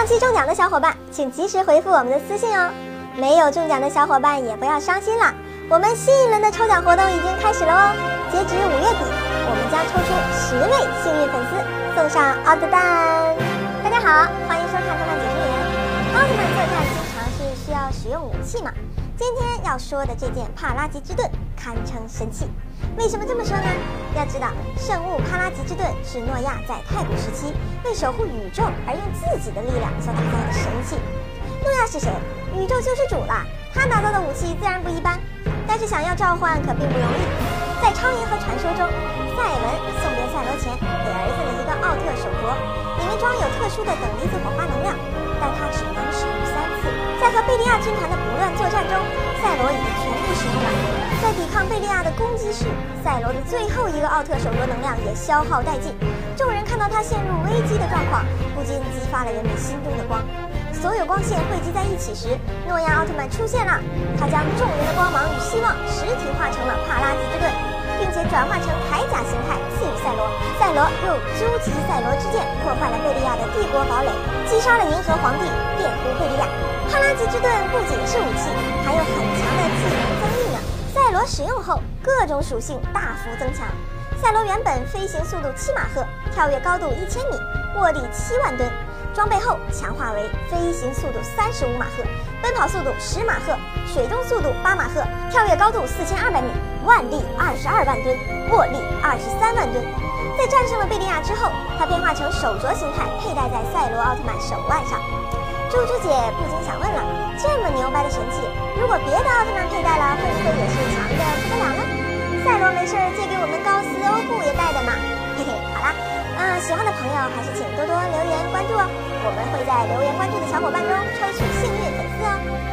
上期中奖的小伙伴，请及时回复我们的私信哦。没有中奖的小伙伴也不要伤心了，我们新一轮的抽奖活动已经开始了哦。截止五月底，我们将抽出十位幸运粉丝，送上奥特蛋。大家好，欢迎收看《动漫解说员》。奥特曼用武器嘛？今天要说的这件帕拉吉之盾堪称神器。为什么这么说呢？要知道，圣物帕拉吉之盾是诺亚在太古时期为守护宇宙而用自己的力量所打造的神器。诺亚是谁？宇宙救世主了，他打造的武器自然不一般。但是想要召唤可并不容易。在超银河传说中，赛文送别赛罗前给儿子的一个奥特手镯，里面装有特殊的等离子火花能量，但他。在和贝利亚军团的不断作战中，赛罗已经全部使用了。在抵抗贝利亚的攻击时，赛罗的最后一个奥特手镯能量也消耗殆尽。众人看到他陷入危机的状况，不禁激发了人们心中的光。所有光线汇集在一起时，诺亚奥特曼出现了。他将众人的光芒与希望实体化成了帕拉吉之盾，并且转化成铠甲形态赐予赛罗。赛罗用究极赛罗之剑破坏了贝利亚的帝国堡垒，击杀了银河皇帝，电弧贝利亚。帕拉吉之盾不仅是武器，还有很强的技能增益呢。赛罗使用后，各种属性大幅增强。赛罗原本飞行速度七马赫，跳跃高度一千米，握力七万吨。装备后强化为飞行速度三十五马赫，奔跑速度十马赫，水中速度八马赫，跳跃高度四千二百米，腕力二十二万吨，握力二十三万吨。在战胜了贝利亚之后，他变化成手镯形态，佩戴在赛罗奥特曼手腕上。猪猪姐不禁想问了：这么牛掰的神器，如果别的奥特曼佩戴了，会不会也是强的不得了呢？赛罗没事儿借给我们高斯欧布也戴的嘛。嘿嘿，好啦。嗯，喜欢的朋友还是请多多留言，我们会在留言关注的小伙伴中抽取幸运粉丝哦。